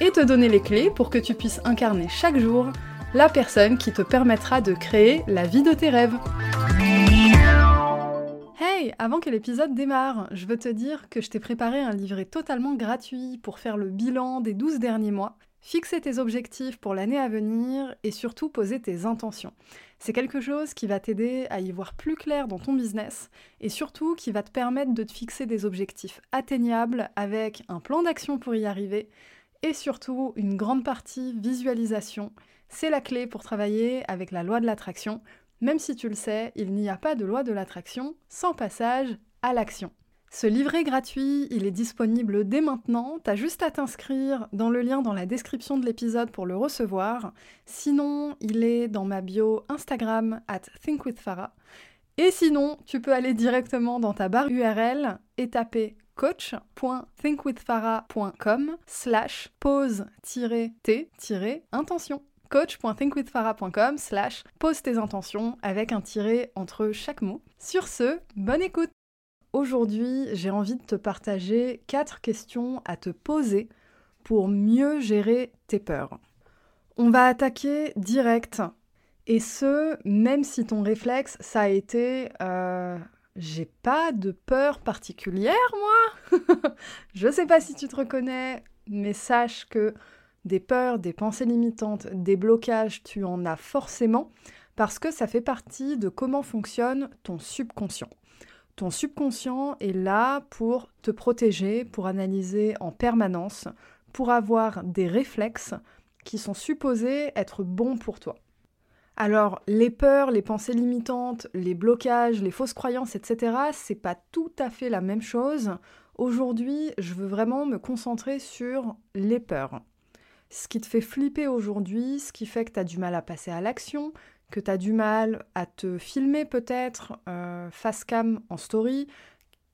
et te donner les clés pour que tu puisses incarner chaque jour la personne qui te permettra de créer la vie de tes rêves. Hey, avant que l'épisode démarre, je veux te dire que je t'ai préparé un livret totalement gratuit pour faire le bilan des 12 derniers mois, fixer tes objectifs pour l'année à venir et surtout poser tes intentions. C'est quelque chose qui va t'aider à y voir plus clair dans ton business et surtout qui va te permettre de te fixer des objectifs atteignables avec un plan d'action pour y arriver, et surtout une grande partie visualisation. C'est la clé pour travailler avec la loi de l'attraction. Même si tu le sais, il n'y a pas de loi de l'attraction sans passage à l'action. Ce livret gratuit, il est disponible dès maintenant, t'as juste à t'inscrire dans le lien dans la description de l'épisode pour le recevoir. Sinon, il est dans ma bio Instagram at thinkwithfarah. Et sinon, tu peux aller directement dans ta barre URL et taper coach.thinkwithfarah.com slash pose-t-intention coach.thinkwithfarah.com slash pose tes intentions avec un tiré entre chaque mot. Sur ce, bonne écoute Aujourd'hui, j'ai envie de te partager quatre questions à te poser pour mieux gérer tes peurs. On va attaquer direct, et ce, même si ton réflexe, ça a été euh, j'ai pas de peur particulière, moi. je sais pas si tu te reconnais, mais sache que des peurs, des pensées limitantes, des blocages, tu en as forcément parce que ça fait partie de comment fonctionne ton subconscient. Ton subconscient est là pour te protéger, pour analyser en permanence, pour avoir des réflexes qui sont supposés être bons pour toi. Alors, les peurs, les pensées limitantes, les blocages, les fausses croyances, etc., c'est pas tout à fait la même chose. Aujourd'hui, je veux vraiment me concentrer sur les peurs. Ce qui te fait flipper aujourd'hui, ce qui fait que tu du mal à passer à l'action, que tu as du mal à te filmer peut-être euh, face cam en story,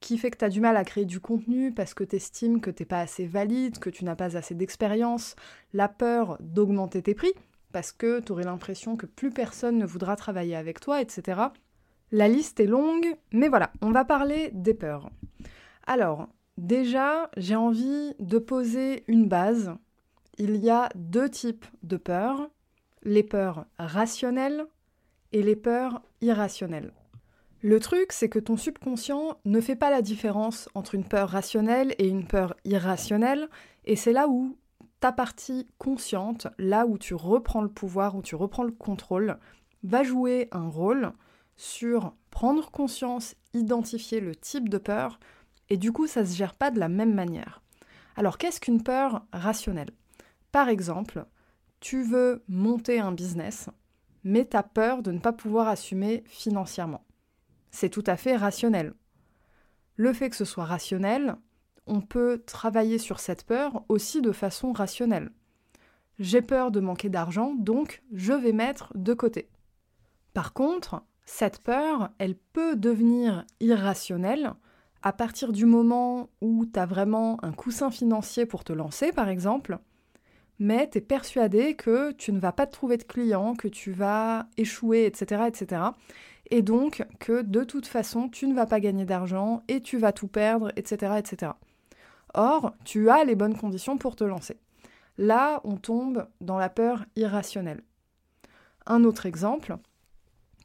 qui fait que tu du mal à créer du contenu parce que tu estimes que tu n'es pas assez valide, que tu n'as pas assez d'expérience, la peur d'augmenter tes prix, parce que tu aurais l'impression que plus personne ne voudra travailler avec toi, etc. La liste est longue, mais voilà, on va parler des peurs. Alors, déjà, j'ai envie de poser une base. Il y a deux types de peurs, les peurs rationnelles et les peurs irrationnelles. Le truc, c'est que ton subconscient ne fait pas la différence entre une peur rationnelle et une peur irrationnelle, et c'est là où ta partie consciente, là où tu reprends le pouvoir, où tu reprends le contrôle, va jouer un rôle sur prendre conscience, identifier le type de peur, et du coup ça ne se gère pas de la même manière. Alors qu'est-ce qu'une peur rationnelle? Par exemple, tu veux monter un business, mais tu as peur de ne pas pouvoir assumer financièrement. C'est tout à fait rationnel. Le fait que ce soit rationnel, on peut travailler sur cette peur aussi de façon rationnelle. J'ai peur de manquer d'argent, donc je vais mettre de côté. Par contre, cette peur, elle peut devenir irrationnelle à partir du moment où tu as vraiment un coussin financier pour te lancer, par exemple, mais tu es persuadé que tu ne vas pas te trouver de clients, que tu vas échouer, etc., etc. Et donc que de toute façon, tu ne vas pas gagner d'argent et tu vas tout perdre, etc., etc. Or, tu as les bonnes conditions pour te lancer. Là, on tombe dans la peur irrationnelle. Un autre exemple,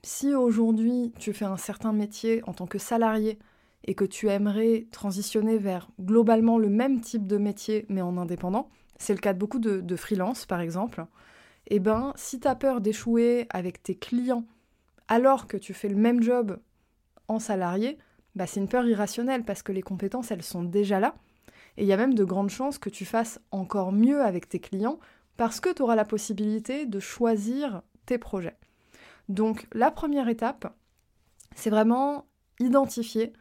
si aujourd'hui tu fais un certain métier en tant que salarié et que tu aimerais transitionner vers globalement le même type de métier mais en indépendant, c'est le cas de beaucoup de, freelance par exemple, eh ben si tu as peur d'échouer avec tes clients alors que tu fais le même job en salarié, bah c'est une peur irrationnelle parce que les compétences elles sont déjà là et il y a même de grandes chances que tu fasses encore mieux avec tes clients parce que tu auras la possibilité de choisir tes projets. Donc la première étape, c'est vraiment identifier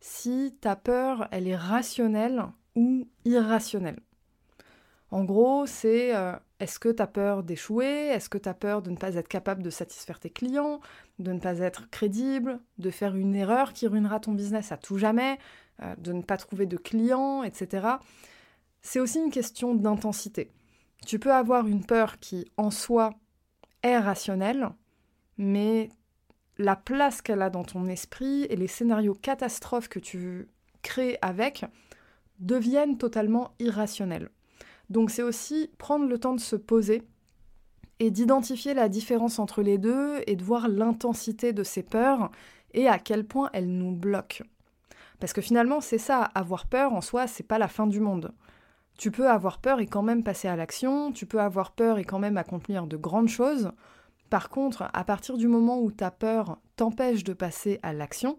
si ta peur, elle est rationnelle ou irrationnelle. En gros, c'est euh, est-ce que tu as peur d'échouer? Est-ce que tu as peur de ne pas être capable de satisfaire tes clients? De ne pas être crédible? De faire une erreur qui ruinera ton business à tout jamais? Euh, De ne pas trouver de clients, etc. C'est aussi une question d'intensité. Tu peux avoir une peur qui, en soi, est rationnelle, mais la place qu'elle a dans ton esprit et les scénarios catastrophes que tu crées avec deviennent totalement irrationnels. Donc c'est aussi prendre le temps de se poser et d'identifier la différence entre les deux et de voir l'intensité de ces peurs et à quel point elles nous bloquent. Parce que finalement, c'est ça, avoir peur en soi, c'est pas la fin du monde. Tu peux avoir peur et quand même passer à l'action, tu peux avoir peur et quand même accomplir de grandes choses. Par contre, à partir du moment où ta peur t'empêche de passer à l'action,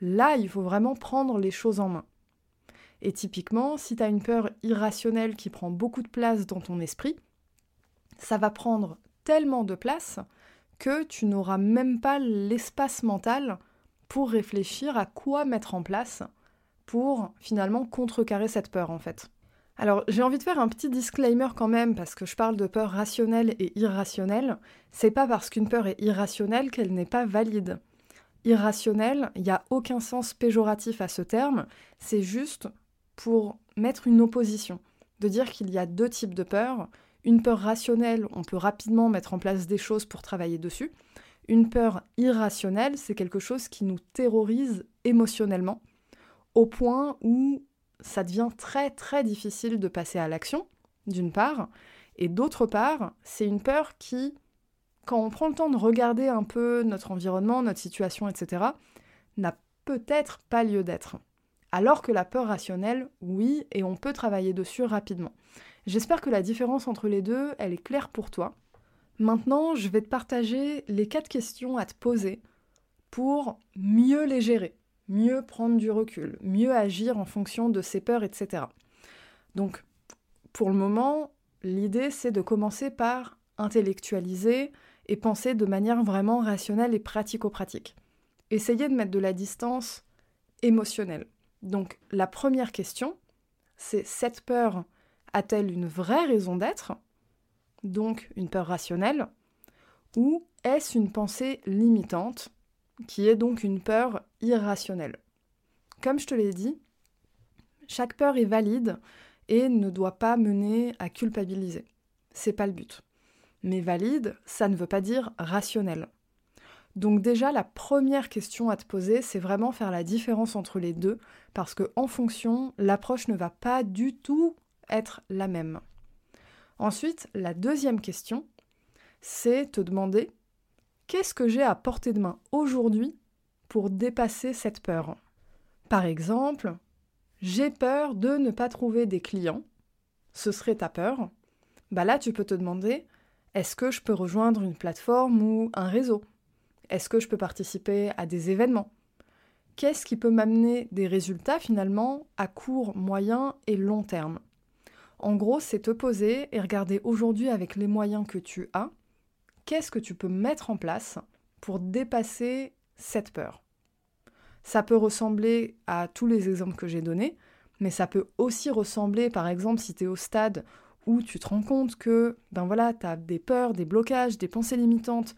là, il faut vraiment prendre les choses en main. Et typiquement, si tu as une peur irrationnelle qui prend beaucoup de place dans ton esprit, ça va prendre tellement de place que tu n'auras même pas l'espace mental pour réfléchir à quoi mettre en place pour finalement contrecarrer cette peur en fait. Alors j'ai envie de faire un petit disclaimer quand même parce que je parle de peur rationnelle et irrationnelle. C'est pas parce qu'une peur est irrationnelle qu'elle n'est pas valide. Irrationnelle, il n'y a aucun sens péjoratif à ce terme, c'est juste pour mettre une opposition, de dire qu'il y a deux types de peur. Une peur rationnelle, on peut rapidement mettre en place des choses pour travailler dessus. Une peur irrationnelle, c'est quelque chose qui nous terrorise émotionnellement, au point où ça devient très très difficile de passer à l'action, d'une part, et d'autre part, c'est une peur qui, quand on prend le temps de regarder un peu notre environnement, notre situation, etc., n'a peut-être pas lieu d'être. Alors que la peur rationnelle, oui, et on peut travailler dessus rapidement. J'espère que la différence entre les deux, elle est claire pour toi. Maintenant, je vais te partager les quatre questions à te poser pour mieux les gérer, mieux prendre du recul, mieux agir en fonction de ses peurs, etc. Donc, pour le moment, l'idée, c'est de commencer par intellectualiser et penser de manière vraiment rationnelle et pratico-pratique. Essayez de mettre de la distance émotionnelle. Donc la première question, c'est cette peur a-t-elle une vraie raison d'être? Donc une peur rationnelle? Ou est-ce une pensée limitante qui est donc une peur irrationnelle? Comme je te l'ai dit, chaque peur est valide et ne doit pas mener à culpabiliser. C'est pas le but. Mais valide, ça ne veut pas dire rationnel. Donc déjà, la première question à te poser, c'est vraiment faire la différence entre les deux, parce que en fonction, l'approche ne va pas du tout être la même. Ensuite, la deuxième question, c'est te demander qu'est-ce que j'ai à portée de main aujourd'hui pour dépasser cette peur? Par exemple, j'ai peur de ne pas trouver des clients. Ce serait ta peur? Bah là, tu peux te demander est-ce que je peux rejoindre une plateforme ou un réseau? Est-ce que je peux participer à des événements? Qu'est-ce qui peut m'amener des résultats finalement à court, moyen et long terme? En gros, c'est te poser et regarder aujourd'hui avec les moyens que tu as, qu'est-ce que tu peux mettre en place pour dépasser cette peur? Ça peut ressembler à tous les exemples que j'ai donnés, mais ça peut aussi ressembler, par exemple, si tu es au stade où tu te rends compte que ben voilà, tu as des peurs, des blocages, des pensées limitantes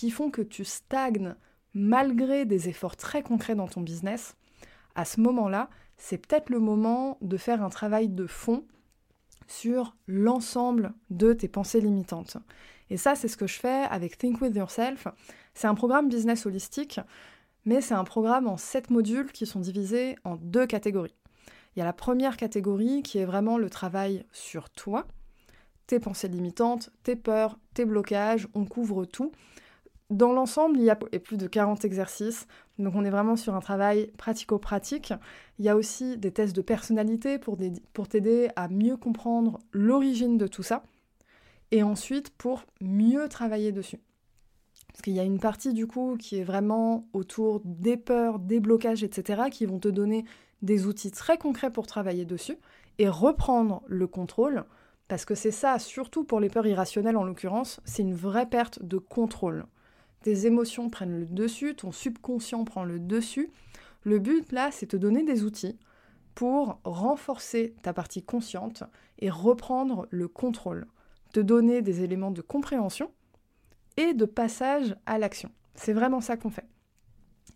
qui font que tu stagnes malgré des efforts très concrets dans ton business, à ce moment-là, c'est peut-être le moment de faire un travail de fond sur l'ensemble de tes pensées limitantes. Et ça, c'est ce que je fais avec Think With Yourself. C'est un programme business holistique, mais c'est un programme en sept modules qui sont divisés en deux catégories. Il y a la première catégorie qui est vraiment le travail sur toi, tes pensées limitantes, tes peurs, tes blocages, on couvre tout. Dans l'ensemble, il y a plus de 40 exercices, donc on est vraiment sur un travail pratico-pratique. Il y a aussi des tests de personnalité pour, pour t'aider à mieux comprendre l'origine de tout ça, et ensuite pour mieux travailler dessus. Parce qu'il y a une partie du coup qui est vraiment autour des peurs, des blocages, etc., qui vont te donner des outils très concrets pour travailler dessus et reprendre le contrôle, parce que c'est ça, surtout pour les peurs irrationnelles en l'occurrence, c'est une vraie perte de contrôle tes émotions prennent le dessus, ton subconscient prend le dessus. Le but là, c'est te donner des outils pour renforcer ta partie consciente et reprendre le contrôle, te donner des éléments de compréhension et de passage à l'action. C'est vraiment ça qu'on fait.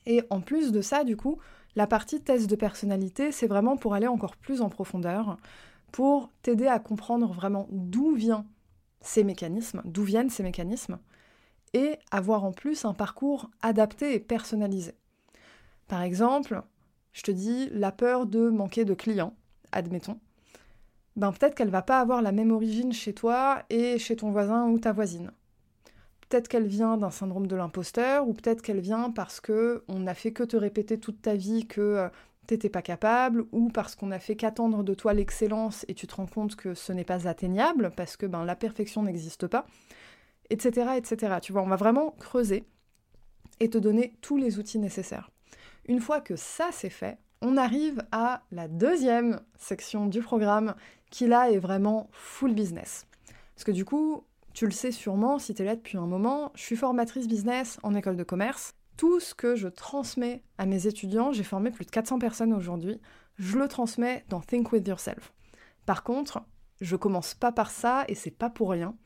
Et en plus de ça, du coup, la partie test de personnalité, c'est vraiment pour aller encore plus en profondeur, pour t'aider à comprendre vraiment d'où ces mécanismes, d'où viennent ces mécanismes, et avoir en plus un parcours adapté et personnalisé. Par exemple, je te dis la peur de manquer de clients, admettons. Ben peut-être qu'elle va pas avoir la même origine chez toi et chez ton voisin ou ta voisine. Peut-être qu'elle vient d'un syndrome de l'imposteur, ou peut-être qu'elle vient parce que on n'a fait que te répéter toute ta vie que euh, t'étais pas capable, ou parce qu'on a fait qu'attendre de toi l'excellence et tu te rends compte que ce n'est pas atteignable, parce que ben, la perfection n'existe pas, etc.. Tu vois, on va vraiment creuser et te donner tous les outils nécessaires. Une fois que ça c'est fait, on arrive à la deuxième section du programme qui là est vraiment full business. Parce que du coup, tu le sais sûrement si tu es là depuis un moment, je suis formatrice business en école de commerce. Tout ce que je transmets à mes étudiants, j'ai formé plus de 400 personnes aujourd'hui, je le transmets dans Think With Yourself. Par contre, je commence pas par ça et c'est pas pour rien.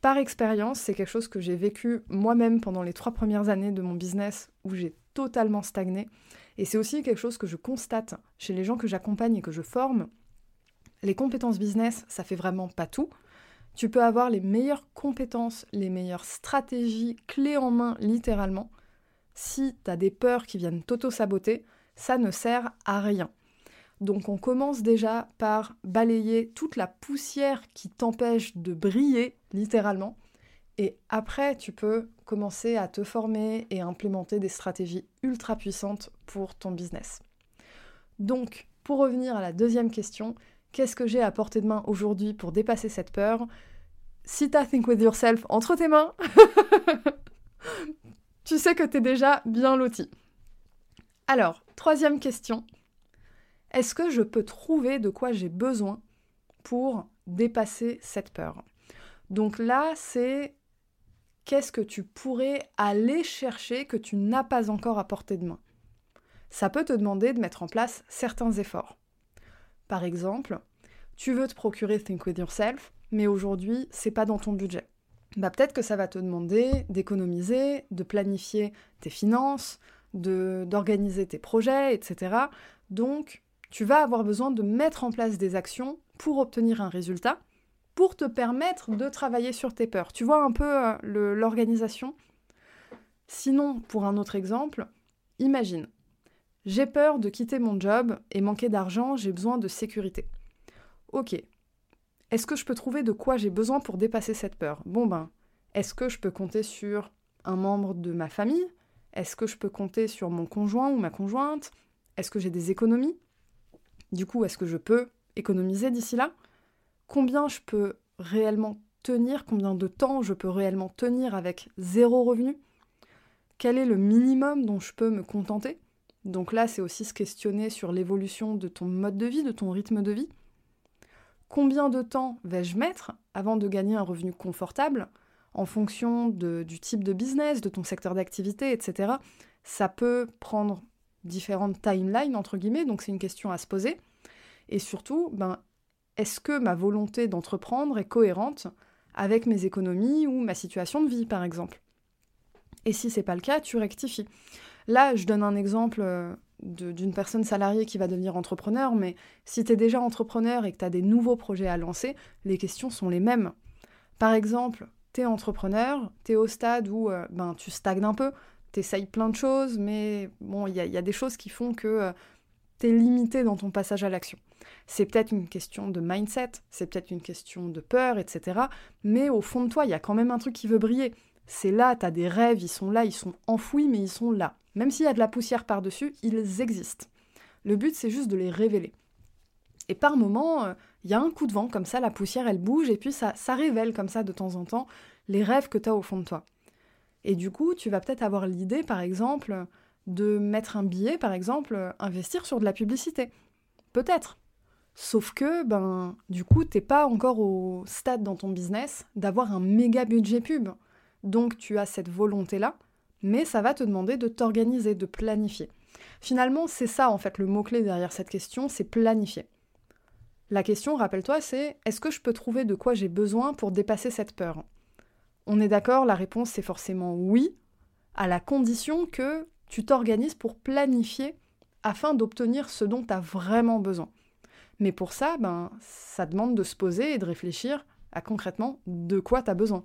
Par expérience, c'est quelque chose que j'ai vécu moi-même pendant les trois premières années de mon business où j'ai totalement stagné. Et c'est aussi quelque chose que je constate chez les gens que j'accompagne et que je forme. Les compétences business, ça fait vraiment pas tout. Tu peux avoir les meilleures compétences, les meilleures stratégies, clés en main littéralement. Si tu as des peurs qui viennent t'auto-saboter, ça ne sert à rien. Donc on commence déjà par balayer toute la poussière qui t'empêche de briller littéralement. Et après, tu peux commencer à te former et implémenter des stratégies ultra puissantes pour ton business. Donc, pour revenir à la deuxième question, Qu'est-ce que j'ai à portée de main aujourd'hui pour dépasser cette peur? Si t'as Think With Yourself entre tes mains, tu sais que t'es déjà bien loti. Alors, troisième question. Est-ce que je peux trouver de quoi j'ai besoin pour dépasser cette peur? Donc là, c'est qu'est-ce que tu pourrais aller chercher que tu n'as pas encore à portée de main? Ça peut te demander de mettre en place certains efforts. Par exemple, tu veux te procurer Think With Yourself, mais aujourd'hui, c'est pas dans ton budget. Bah, peut-être que ça va te demander d'économiser, de planifier tes finances, d'organiser tes projets, etc. Donc, tu vas avoir besoin de mettre en place des actions pour obtenir un résultat, pour te permettre de travailler sur tes peurs. Tu vois un peu euh, l'organisation? Sinon, pour un autre exemple, imagine, j'ai peur de quitter mon job et manquer d'argent, j'ai besoin de sécurité. Ok. Est-ce que je peux trouver de quoi j'ai besoin pour dépasser cette peur? Bon ben, est-ce que je peux compter sur un membre de ma famille? Est-ce que je peux compter sur mon conjoint ou ma conjointe? Est-ce que j'ai des économies? Du coup, est-ce que je peux économiser d'ici là? Combien je peux réellement tenir? Combien de temps je peux réellement tenir avec zéro revenu? Quel est le minimum dont je peux me contenter? Donc là, c'est aussi se questionner sur l'évolution de ton mode de vie, de ton rythme de vie. Combien de temps vais-je mettre avant de gagner un revenu confortable en fonction du type de business, de ton secteur d'activité, etc. Ça peut prendre différentes timelines, entre guillemets, donc c'est une question à se poser. Et surtout, ben, est-ce que ma volonté d'entreprendre est cohérente avec mes économies ou ma situation de vie, par exemple? Et si c'est pas le cas, tu rectifies. Là, je donne un exemple euh, d'une personne salariée qui va devenir entrepreneur, mais si tu es déjà entrepreneur et que tu as des nouveaux projets à lancer, les questions sont les mêmes. Par exemple, tu es entrepreneur, tu es au stade où euh, ben, tu stagnes un peu, tu essayes plein de choses, mais bon, il y, a des choses qui font que euh, tu es limité dans ton passage à l'action. C'est peut-être une question de mindset, c'est peut-être une question de peur, etc. Mais au fond de toi, il y a quand même un truc qui veut briller. C'est là, tu as des rêves, ils sont là, ils sont enfouis, mais ils sont là. Même s'il y a de la poussière par-dessus, ils existent. Le but, c'est juste de les révéler. Et par moment, euh, il y a un coup de vent, comme ça, la poussière, elle bouge, et puis ça, ça révèle comme ça de temps en temps les rêves que tu as au fond de toi. Et du coup, tu vas peut-être avoir l'idée, par exemple, de mettre un billet, par exemple, investir sur de la publicité. Peut-être. Sauf que, ben, du coup, t'es pas encore au stade dans ton business d'avoir un méga budget pub. Donc tu as cette volonté-là, mais ça va te demander de t'organiser, de planifier. Finalement, c'est ça en fait le mot-clé derrière cette question, c'est planifier. La question, rappelle-toi, c'est est-ce que je peux trouver de quoi j'ai besoin pour dépasser cette peur? On est d'accord, la réponse c'est forcément oui, à la condition que tu t'organises pour planifier afin d'obtenir ce dont tu as vraiment besoin. Mais pour ça, ben, ça demande de se poser et de réfléchir à concrètement de quoi tu as besoin.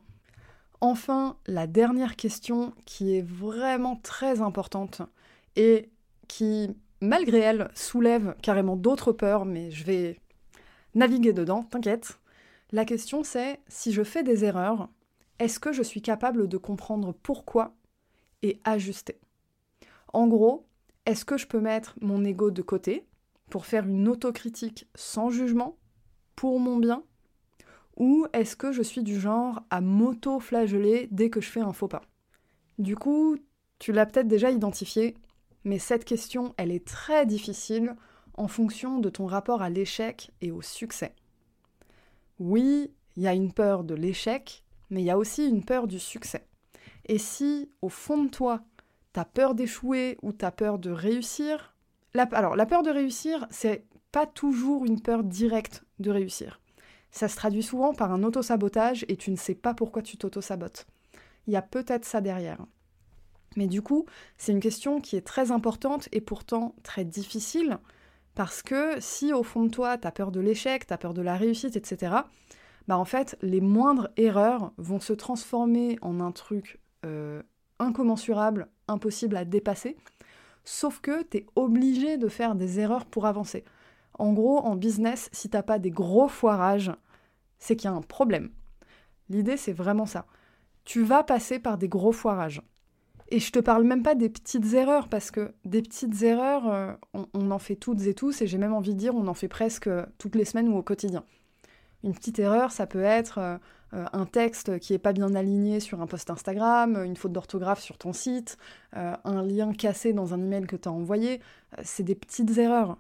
Enfin, la dernière question qui est vraiment très importante et qui, malgré elle, soulève carrément d'autres peurs, mais je vais naviguer dedans, t'inquiète. La question c'est, si je fais des erreurs, est-ce que je suis capable de comprendre pourquoi et ajuster? En gros, est-ce que je peux mettre mon ego de côté pour faire une autocritique sans jugement, pour mon bien? Ou est-ce que je suis du genre à m'auto-flageller dès que je fais un faux pas? Du coup, tu l'as peut-être déjà identifié, mais cette question, elle est très difficile en fonction de ton rapport à l'échec et au succès. Oui, il y a une peur de l'échec, mais il y a aussi une peur du succès. Et si, au fond de toi, tu as peur d'échouer ou tu as peur de réussir, alors la peur de réussir, c'est pas toujours une peur directe de réussir. Ça se traduit souvent par un auto-sabotage et tu ne sais pas pourquoi tu t'auto-sabotes. Il y a peut-être ça derrière. Mais du coup, c'est une question qui est très importante et pourtant très difficile parce que si au fond de toi, tu as peur de l'échec, tu as peur de la réussite, etc., bah en fait, les moindres erreurs vont se transformer en un truc euh, incommensurable, impossible à dépasser, sauf que tu es obligé de faire des erreurs pour avancer. En gros, en business, si t'as pas des gros foirages, c'est qu'il y a un problème. L'idée, c'est vraiment ça. Tu vas passer par des gros foirages. Et je te parle même pas des petites erreurs, parce que des petites erreurs, euh, on, en fait toutes et tous, et j'ai même envie de dire, on en fait presque toutes les semaines ou au quotidien. Une petite erreur, ça peut être euh, un texte qui n'est pas bien aligné sur un post Instagram, une faute d'orthographe sur ton site, euh, un lien cassé dans un email que tu as envoyé. c'est des petites erreurs.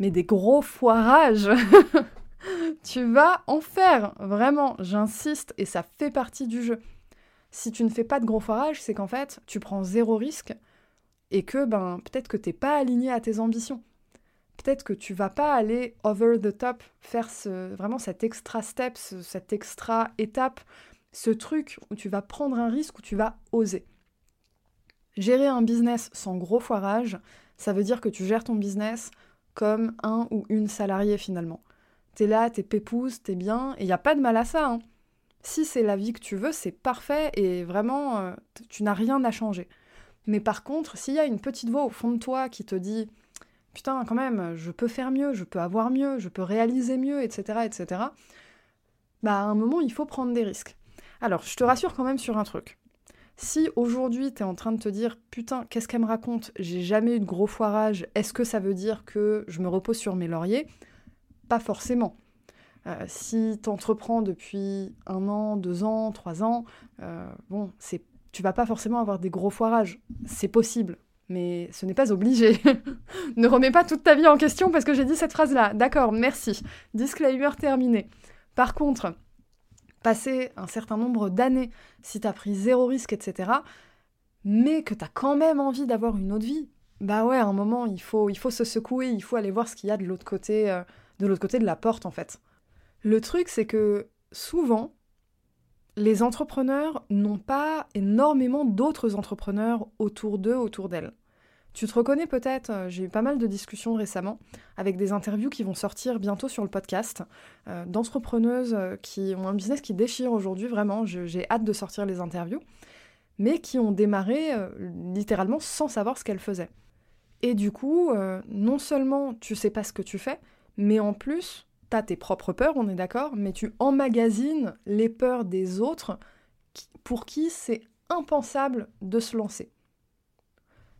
Mais des gros foirages Tu vas en faire, vraiment, j'insiste, et ça fait partie du jeu si tu ne fais pas de gros foirage, c'est qu'en fait, tu prends zéro risque et que ben peut-être que t'es pas aligné à tes ambitions. Peut-être que tu vas pas aller over the top, faire ce, vraiment cet extra step, cette extra étape, ce truc où tu vas prendre un risque, où tu vas oser. Gérer un business sans gros foirage, ça veut dire que tu gères ton business comme un ou une salariée finalement. T'es là, t'es pépouse, t'es bien, et il n'y a pas de mal à ça. Hein. Si c'est la vie que tu veux, c'est parfait et vraiment, euh, tu n'as rien à changer. Mais par contre, s'il y a une petite voix au fond de toi qui te dit Putain, quand même, je peux faire mieux, je peux avoir mieux, je peux réaliser mieux, etc., etc., bah à un moment, il faut prendre des risques. Alors, je te rassure quand même sur un truc. Si aujourd'hui tu es en train de te dire putain, qu'est-ce qu'elle me raconte? J'ai jamais eu de gros foirage, est-ce que ça veut dire que je me repose sur mes lauriers? Pas forcément. Euh, si tu entreprends depuis un an, deux ans, trois ans, euh, bon, c'est, tu vas pas forcément avoir des gros foirages. C'est possible, mais ce n'est pas obligé. ne remets pas toute ta vie en question parce que j'ai dit cette phrase-là. D'accord, merci. Disclaimer terminé. Par contre, passer un certain nombre d'années, si tu as pris zéro risque, etc., mais que tu as quand même envie d'avoir une autre vie, bah ouais, à un moment, il faut, il faut se secouer, il faut aller voir ce qu'il y a de l'autre côté, euh, de l'autre côté de la porte, en fait. Le truc, c'est que souvent, les entrepreneurs n'ont pas énormément d'autres entrepreneurs autour d'eux, autour d'elles. Tu te reconnais peut-être, euh, j'ai eu pas mal de discussions récemment avec des interviews qui vont sortir bientôt sur le podcast, euh, d'entrepreneuses euh, qui ont un business qui déchire aujourd'hui, vraiment, j'ai hâte de sortir les interviews, mais qui ont démarré littéralement sans savoir ce qu'elles faisaient. Et du coup, non seulement tu sais pas ce que tu fais, mais en plus, T'as tes propres peurs, on est d'accord, mais tu emmagasines les peurs des autres pour qui c'est impensable de se lancer.